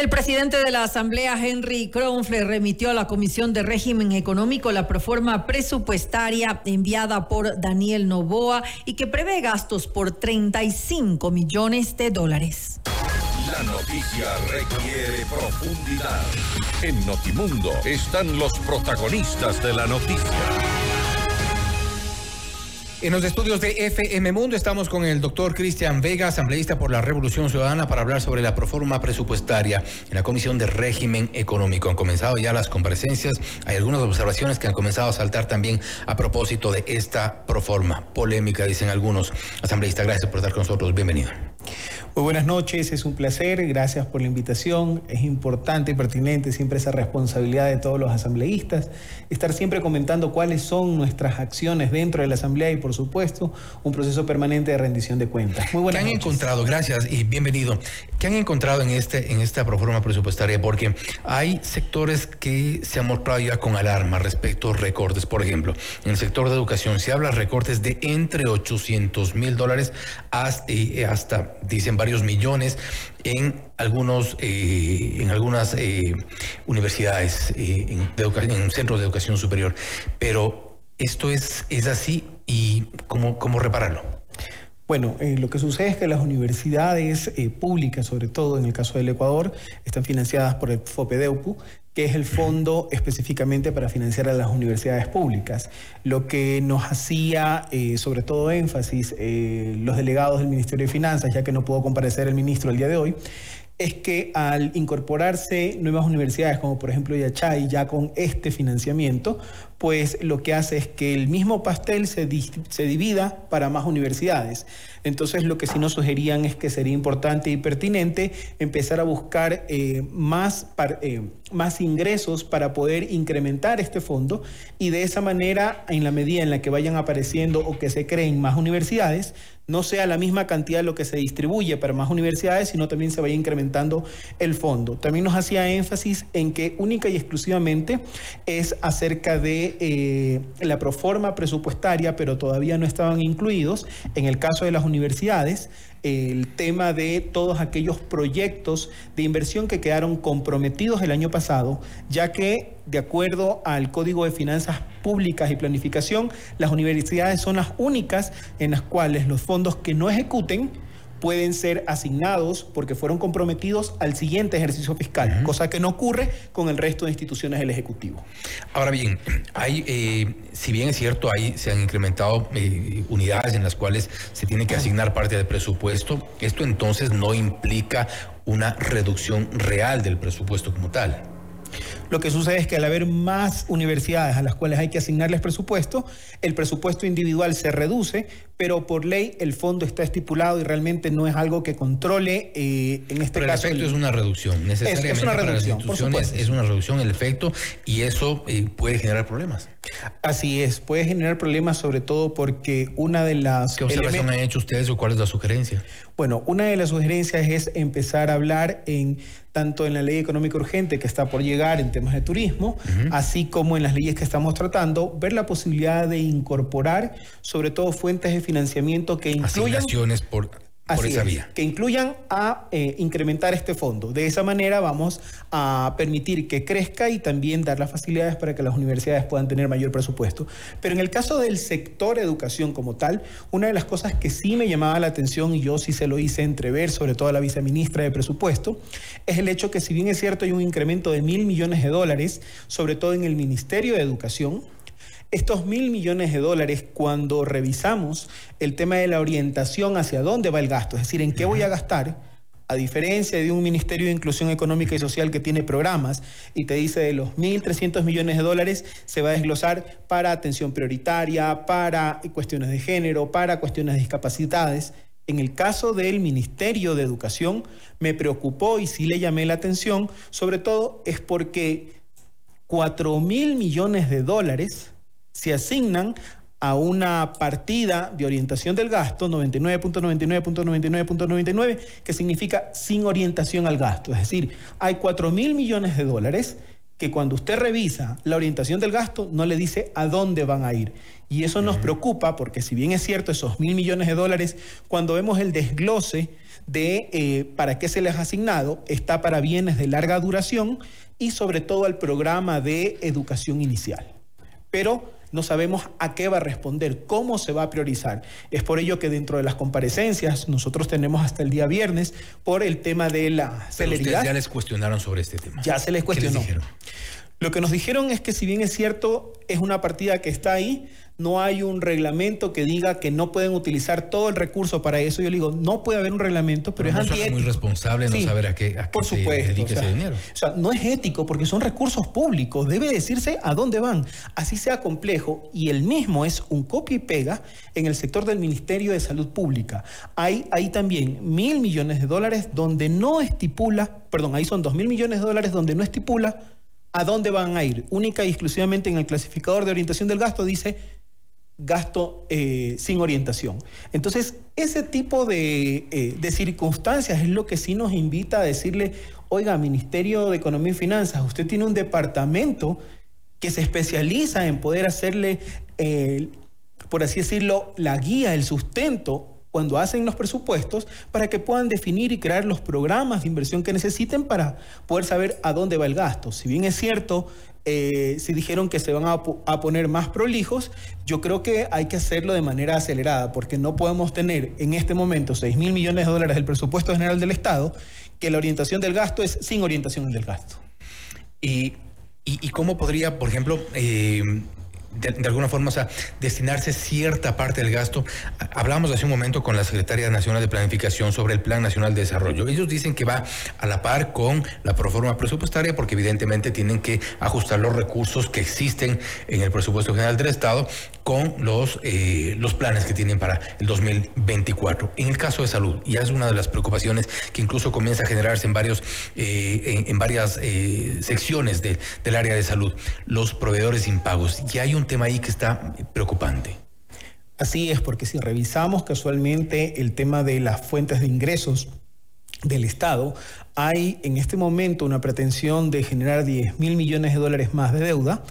El presidente de la Asamblea, Henry Kronfler, remitió a la Comisión de Régimen Económico la proforma presupuestaria enviada por Daniel Novoa y que prevé gastos por 35 millones de dólares. La noticia requiere profundidad. En Notimundo están los protagonistas de la noticia. En los estudios de FM Mundo estamos con el doctor Cristian Vega, asambleísta por la Revolución Ciudadana, para hablar sobre la proforma presupuestaria en la Comisión de Régimen Económico. Han comenzado ya las comparecencias. Hay algunas observaciones que han comenzado a saltar también a propósito de esta proforma. Polémica, dicen algunos. Asambleísta, gracias por estar con nosotros. Bienvenido. Muy buenas noches, es un placer, gracias por la invitación. Es importante y pertinente siempre esa responsabilidad de todos los asambleístas, estar siempre comentando cuáles son nuestras acciones dentro de la asamblea y por supuesto un proceso permanente de rendición de cuentas. Muy buenas ¿Qué han encontrado? Gracias y bienvenido. ¿Qué han encontrado en este en esta proforma presupuestaria? Porque hay sectores que se han mostrado ya con alarma respecto a recortes. Por ejemplo, en el sector de educación se habla de recortes de entre 800 mil dólares hasta, hasta dicen varios millones en algunos eh, en algunas eh, universidades eh, en, centros de educación superior. Pero esto es es así y cómo cómo repararlo bueno, lo que sucede es que las universidades públicas, sobre todo en el caso del Ecuador, están financiadas por el FOPEDEUPU, que es el fondo específicamente para financiar a las universidades públicas. Lo que nos hacía eh, sobre todo énfasis eh, los delegados del Ministerio de Finanzas, ya que no pudo comparecer el ministro el día de hoy, es que al incorporarse nuevas universidades, como por ejemplo Yachay, ya con este financiamiento, pues lo que hace es que el mismo pastel se, se divida para más universidades. Entonces lo que sí nos sugerían es que sería importante y pertinente empezar a buscar eh, más, eh, más ingresos para poder incrementar este fondo y de esa manera, en la medida en la que vayan apareciendo o que se creen más universidades, no sea la misma cantidad lo que se distribuye para más universidades, sino también se vaya incrementando el fondo. También nos hacía énfasis en que única y exclusivamente es acerca de eh, la proforma presupuestaria, pero todavía no estaban incluidos, en el caso de las universidades, el tema de todos aquellos proyectos de inversión que quedaron comprometidos el año pasado, ya que de acuerdo al Código de Finanzas Públicas y Planificación, las universidades son las únicas en las cuales los fondos que no ejecuten pueden ser asignados porque fueron comprometidos al siguiente ejercicio fiscal, cosa que no ocurre con el resto de instituciones del Ejecutivo. Ahora bien, hay, eh, si bien es cierto, ahí se han incrementado eh, unidades en las cuales se tiene que asignar parte del presupuesto, esto entonces no implica una reducción real del presupuesto como tal. Lo que sucede es que al haber más universidades a las cuales hay que asignarles presupuesto, el presupuesto individual se reduce, pero por ley el fondo está estipulado y realmente no es algo que controle eh, en este caso. El efecto es una reducción, necesariamente. Es, una reducción, es una reducción el efecto y eso eh, puede generar problemas. Así es, puede generar problemas sobre todo porque una de las... ¿Qué observación han hecho ustedes o cuál es la sugerencia? Bueno, una de las sugerencias es empezar a hablar en tanto en la ley económica urgente que está por llegar en temas de turismo, así como en las leyes que estamos tratando, ver la posibilidad de incorporar sobre todo fuentes de financiamiento que incluyan... por Así que incluyan a eh, incrementar este fondo. De esa manera vamos a permitir que crezca y también dar las facilidades para que las universidades puedan tener mayor presupuesto. Pero en el caso del sector educación como tal, una de las cosas que sí me llamaba la atención y yo sí se lo hice entrever, sobre todo a la viceministra de presupuesto, es el hecho que si bien es cierto hay un incremento de mil millones de dólares, sobre todo en el Ministerio de Educación, estos mil millones de dólares, cuando revisamos el tema de la orientación hacia dónde va el gasto, es decir, en qué voy a gastar, a diferencia de un Ministerio de Inclusión Económica y Social que tiene programas y te dice de los 1.300 millones de dólares se va a desglosar para atención prioritaria, para cuestiones de género, para cuestiones de discapacidades. En el caso del Ministerio de Educación me preocupó y sí le llamé la atención, sobre todo es porque 4 mil millones de dólares se asignan a una partida de orientación del gasto, 99.99.99.99, que significa sin orientación al gasto. Es decir, hay 4 mil millones de dólares que cuando usted revisa la orientación del gasto no le dice a dónde van a ir. Y eso nos preocupa porque si bien es cierto esos mil millones de dólares, cuando vemos el desglose de eh, para qué se les ha asignado, está para bienes de larga duración y sobre todo al programa de educación inicial. Pero no sabemos a qué va a responder, cómo se va a priorizar. Es por ello que dentro de las comparecencias nosotros tenemos hasta el día viernes por el tema de la celeridad. ya les cuestionaron sobre este tema. Ya se les cuestionó. dijeron? Lo que nos dijeron es que si bien es cierto, es una partida que está ahí, no hay un reglamento que diga que no pueden utilizar todo el recurso para eso. Yo le digo, no puede haber un reglamento, pero, es antiético. Es muy responsable no saber a qué, por supuesto, ese dinero. O sea, no es ético porque son recursos públicos. Debe decirse a dónde van. Así sea complejo. Y el mismo es un copia y pega en el sector del Ministerio de Salud Pública. Hay, hay también mil millones de dólares donde no estipula, perdón, ahí son dos mil millones de dólares donde no estipula a dónde van a ir. Única y exclusivamente en el clasificador de orientación del gasto dice gasto eh, sin orientación. Entonces, ese tipo eh, de, circunstancias es lo que sí nos invita a decirle, oiga, Ministerio de Economía y Finanzas, usted tiene un departamento que se especializa en poder hacerle, eh, por así decirlo, la guía, el sustento cuando hacen los presupuestos para que puedan definir y crear los programas de inversión que necesiten para poder saber a dónde va el gasto. Si bien es cierto, eh, si dijeron que se van a, poner más prolijos, yo creo que hay que hacerlo de manera acelerada, porque no podemos tener en este momento 6 mil millones de dólares del presupuesto general del Estado, que la orientación del gasto es sin orientación del gasto. ¿Y, y, cómo podría, por ejemplo, eh, de, alguna forma, o sea, destinarse cierta parte del gasto. Hablamos hace un momento con la Secretaria Nacional de Planificación sobre el Plan Nacional de Desarrollo. Ellos dicen que va a la par con la proforma presupuestaria porque evidentemente tienen que ajustar los recursos que existen en el presupuesto general del Estado con los, eh, los planes que tienen para el 2024. En el caso de salud, y es una de las preocupaciones que incluso comienza a generarse en, varios, eh, en, varias eh, secciones del área de salud, los proveedores impagos. Ya hay un tema ahí que está preocupante. Así es, porque si revisamos casualmente el tema de las fuentes de ingresos del Estado, hay en este momento una pretensión de generar 10 mil millones de dólares más de deuda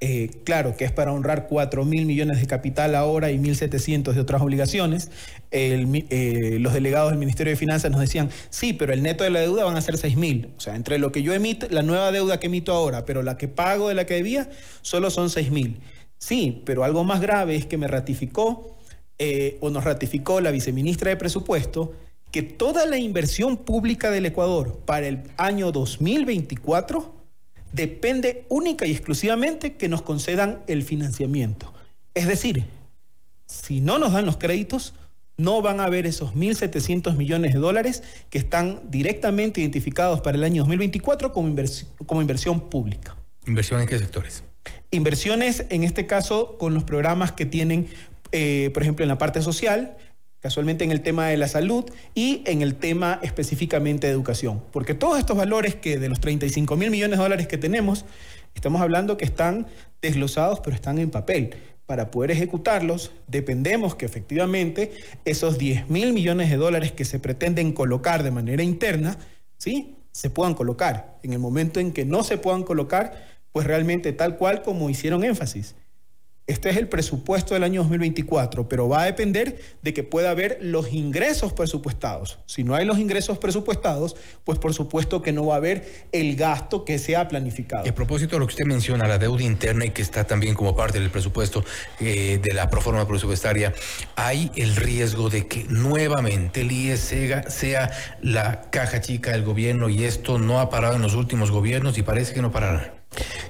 eh, claro que es para honrar 4 mil millones de capital ahora y 1.700 de otras obligaciones. Eh, los delegados del Ministerio de Finanzas nos decían, sí, pero el neto de la deuda van a ser 6 mil. O sea, entre lo que yo emito, la nueva deuda que emito ahora, pero la que pago de la que debía, solo son 6 mil. Sí, pero algo más grave es que me ratificó eh, o nos ratificó la viceministra de Presupuesto que toda la inversión pública del Ecuador para el año 2024 depende única y exclusivamente que nos concedan el financiamiento. Es decir, si no nos dan los créditos, no van a haber esos 1.700 millones de dólares que están directamente identificados para el año 2024 como, como inversión pública. ¿Inversión en qué sectores? Inversiones, en este caso, con los programas que tienen, eh, por ejemplo, en la parte social, casualmente en el tema de la salud y en el tema específicamente de educación. Porque todos estos valores que de los 35 mil millones de dólares que tenemos, estamos hablando que están desglosados, pero están en papel. Para poder ejecutarlos, dependemos que efectivamente esos 10 mil millones de dólares que se pretenden colocar de manera interna, ¿sí? se puedan colocar. En el momento en que no se puedan colocar, pues realmente tal cual como hicieron énfasis este es el presupuesto del año 2024, pero va a depender de que pueda haber los ingresos presupuestados. Si no hay los ingresos presupuestados, pues por supuesto que no va a haber el gasto que se ha planificado. Y a propósito de lo que usted menciona, la deuda interna y que está también como parte del presupuesto eh, de la proforma presupuestaria, hay el riesgo de que nuevamente el IES sea la caja chica del gobierno y esto no ha parado en los últimos gobiernos y parece que no parará.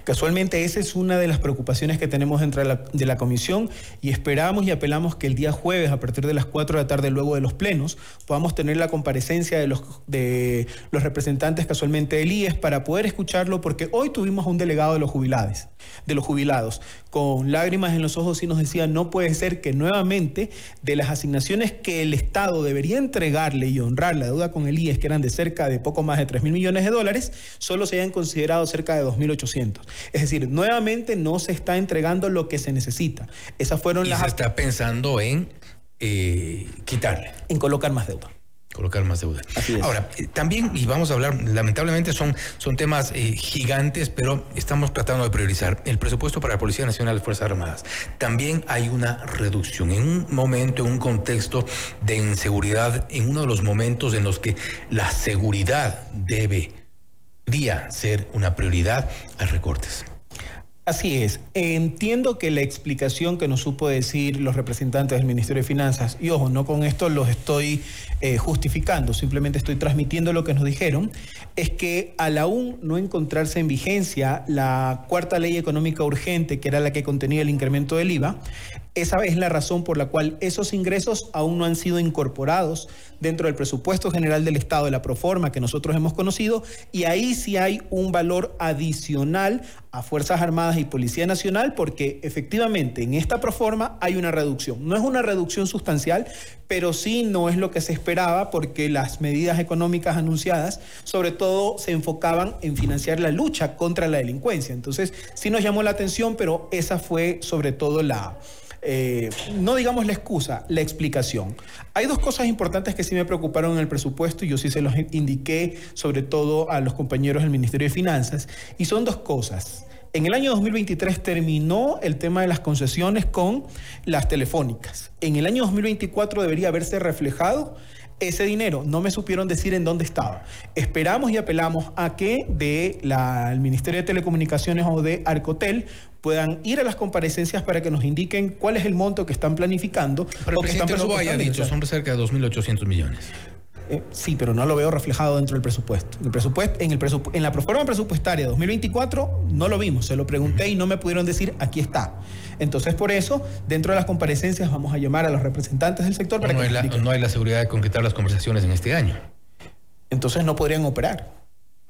Casualmente esa es una de las preocupaciones que tenemos dentro de la, comisión y esperamos y apelamos que el día jueves a partir de las 4 de la tarde luego de los plenos podamos tener la comparecencia de los, de los representantes casualmente del IES para poder escucharlo porque hoy tuvimos un delegado de los jubilados, de los jubilados con lágrimas en los ojos y nos decía no puede ser que nuevamente de las asignaciones que el Estado debería entregarle y honrar la deuda con el IES que eran de cerca de poco más de 3 mil millones de dólares solo se hayan considerado cerca de 2.800 es decir, nuevamente no se está entregando lo que se necesita. Esas fueron y las... Se está pensando en eh, quitarle. En colocar más deuda. Colocar más deuda. Ahora, eh, también, y vamos a hablar, lamentablemente son, son temas eh, gigantes, pero estamos tratando de priorizar el presupuesto para la Policía Nacional de Fuerzas Armadas. También hay una reducción en un momento, en un contexto de inseguridad, en uno de los momentos en los que la seguridad debe, debería ser una prioridad, hay recortes. Así es. Entiendo que la explicación que nos supo decir los representantes del Ministerio de Finanzas, y ojo, no con esto los estoy eh, justificando, simplemente estoy transmitiendo lo que nos dijeron, es que al aún no encontrarse en vigencia la cuarta ley económica urgente, que era la que contenía el incremento del IVA, esa es la razón por la cual esos ingresos aún no han sido incorporados dentro del presupuesto general del Estado de la Proforma que nosotros hemos conocido y ahí sí hay un valor adicional a Fuerzas Armadas y Policía Nacional porque efectivamente en esta Proforma hay una reducción. No es una reducción sustancial, pero sí no es lo que se esperaba porque las medidas económicas anunciadas sobre todo se enfocaban en financiar la lucha contra la delincuencia. Entonces sí nos llamó la atención, pero esa fue sobre todo la eh, no digamos la excusa, la explicación. Hay dos cosas importantes que sí me preocuparon en el presupuesto y yo sí se los indiqué sobre todo a los compañeros del Ministerio de Finanzas y son dos cosas. En el año 2023 terminó el tema de las concesiones con las telefónicas. En el año 2024 debería haberse reflejado ese dinero. No me supieron decir en dónde estaba. Esperamos y apelamos a que del Ministerio de Telecomunicaciones o de Arcotel puedan ir a las comparecencias para que nos indiquen cuál es el monto que están planificando. Pero el presidente Lobo haya dicho, son cerca de 2.800 millones. Eh, sí, pero no lo veo reflejado dentro del presupuesto. El presupuesto en, el en la proforma presupuestaria 2024 no lo vimos, se lo pregunté y no me pudieron decir aquí está. Entonces, por eso, dentro de las comparecencias vamos a llamar a los representantes del sector para no que... Hay no hay la seguridad de concretar las conversaciones en este año. Entonces no podrían operar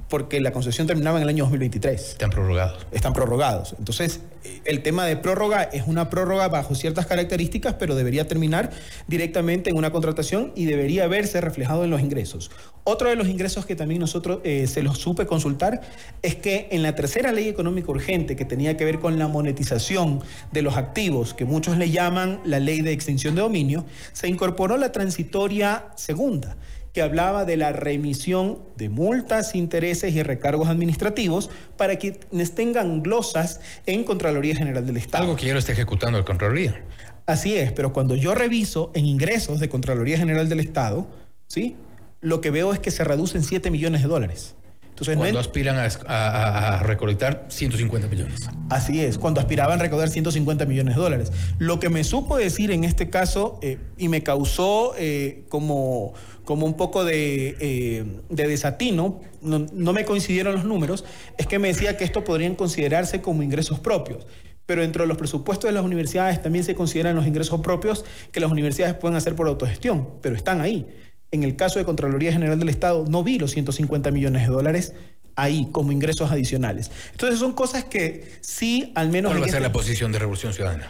porque la concesión terminaba en el año 2023. Están prorrogados. Están prorrogados. Entonces, el tema de prórroga es una prórroga bajo ciertas características, pero debería terminar directamente en una contratación y debería verse reflejado en los ingresos. Otro de los ingresos que también nosotros eh, se los supe consultar es que en la tercera ley económica urgente que tenía que ver con la monetización de los activos, que muchos le llaman la ley de extinción de dominio, se incorporó la transitoria segunda que hablaba de la remisión de multas, intereses y recargos administrativos para quienes tengan glosas en Contraloría General del Estado. Algo que ya lo está ejecutando el Contraloría. Así es, pero cuando yo reviso en ingresos de Contraloría General del Estado, ¿sí? lo que veo es que se reducen 7 millones de dólares. Entonces, cuando aspiran a, recolectar 150 millones. Así es, cuando aspiraban a recaudar 150 millones de dólares. Lo que me supo decir en este caso eh, y me causó eh, como, como un poco de, eh, desatino, no, no me coincidieron los números, es que me decía que esto podrían considerarse como ingresos propios pero dentro de los presupuestos de las universidades también se consideran los ingresos propios que las universidades pueden hacer por autogestión, pero están ahí. En el caso de Contraloría General del Estado, no vi los 150 millones de dólares ahí como ingresos adicionales. Entonces son cosas que sí, al menos... ¿Cuál va a ser este la posición de Revolución Ciudadana?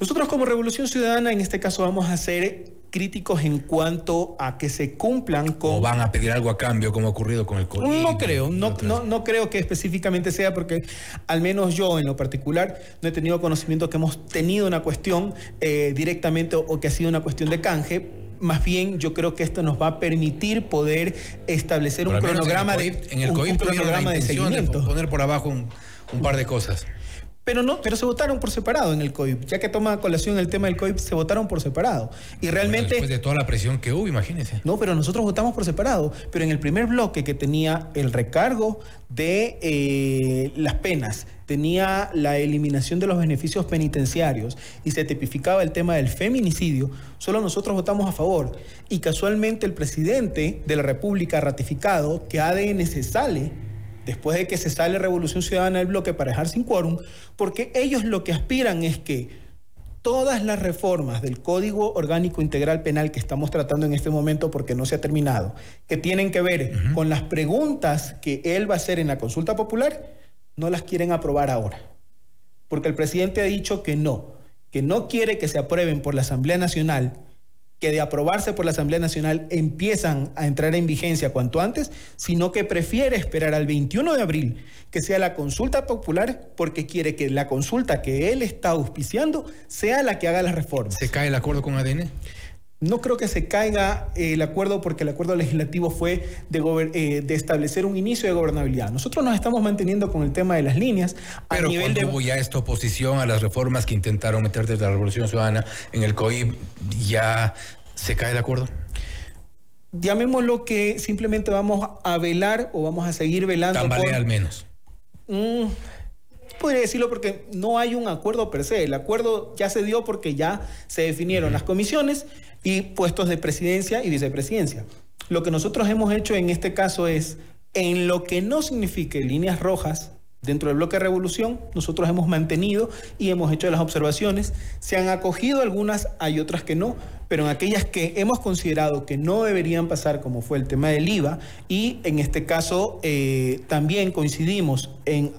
Nosotros como Revolución Ciudadana en este caso vamos a ser críticos en cuanto a que se cumplan con... ¿O van a pedir algo a cambio como ha ocurrido con el COVID? No creo, no, no, no, creo que específicamente sea porque al menos yo en lo particular no he tenido conocimiento que hemos tenido una cuestión eh, directamente o que ha sido una cuestión de canje, más bien yo creo que esto nos va a permitir poder establecer un cronograma de en el un, cronograma de seguimiento. poner por abajo un, un par de cosas. Pero no, pero se votaron por separado en el COIP. Ya que toma colación el tema del COIP, se votaron por separado. Y realmente. después de toda la presión que hubo, imagínense. No, pero nosotros votamos por separado. Pero en el primer bloque que tenía el recargo de eh, las penas, tenía la eliminación de los beneficios penitenciarios y se tipificaba el tema del feminicidio, solo nosotros votamos a favor. Y casualmente el presidente de la República ha ratificado que ADN se sale después de que se sale Revolución Ciudadana del bloque para dejar sin quórum, porque ellos lo que aspiran es que todas las reformas del Código Orgánico Integral Penal que estamos tratando en este momento porque no se ha terminado, que tienen que ver con las preguntas que él va a hacer en la consulta popular, no las quieren aprobar ahora. Porque el presidente ha dicho que no, que no quiere que se aprueben por la Asamblea Nacional que de aprobarse por la Asamblea Nacional empiezan a entrar en vigencia cuanto antes, sino que prefiere esperar al 21 de abril que sea la consulta popular porque quiere que la consulta que él está auspiciando sea la que haga las reformas. ¿Se cae el acuerdo con ADN? No creo que se caiga eh, el acuerdo porque el acuerdo legislativo fue de, eh, de, establecer un inicio de gobernabilidad. Nosotros nos estamos manteniendo con el tema de las líneas. Pero de... hubo ya esta oposición a las reformas que intentaron meter desde la Revolución Ciudadana en el COIP, ¿ya se cae el acuerdo? Llamémoslo que simplemente vamos a velar o vamos a seguir velando. Tambalea al menos. Mm, podría decirlo porque no hay un acuerdo per se. El acuerdo ya se dio porque ya se definieron las comisiones y puestos de presidencia y vicepresidencia. Lo que nosotros hemos hecho en este caso es, en lo que no signifique líneas rojas, Dentro del bloque de revolución, nosotros hemos mantenido y hemos hecho las observaciones. Se han acogido algunas, hay otras que no, pero en aquellas que hemos considerado que no deberían pasar, como fue el tema del IVA, y en este caso eh, también coincidimos en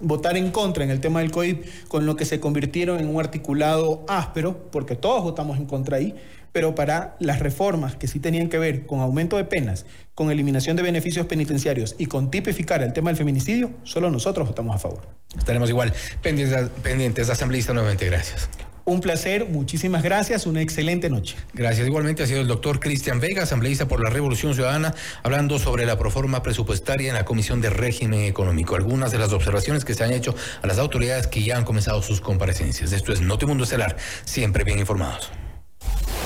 votar en contra en el tema del COIP, con lo que se convirtieron en un articulado áspero, porque todos votamos en contra ahí, pero para las reformas que sí tenían que ver con aumento de penas, con eliminación de beneficios penitenciarios y con tipificar el tema del feminicidio, solo nosotros votamos a favor. Estaremos igual pendientes, pendientes asambleísta nuevamente. Gracias. Un placer, muchísimas gracias, una excelente noche. Gracias. Igualmente ha sido el doctor Cristian Vega, asambleísta por la Revolución Ciudadana, hablando sobre la proforma presupuestaria en la Comisión de Régimen Económico. Algunas de las observaciones que se han hecho a las autoridades que ya han comenzado sus comparecencias. Esto es Notimundo Estelar, siempre bien informados.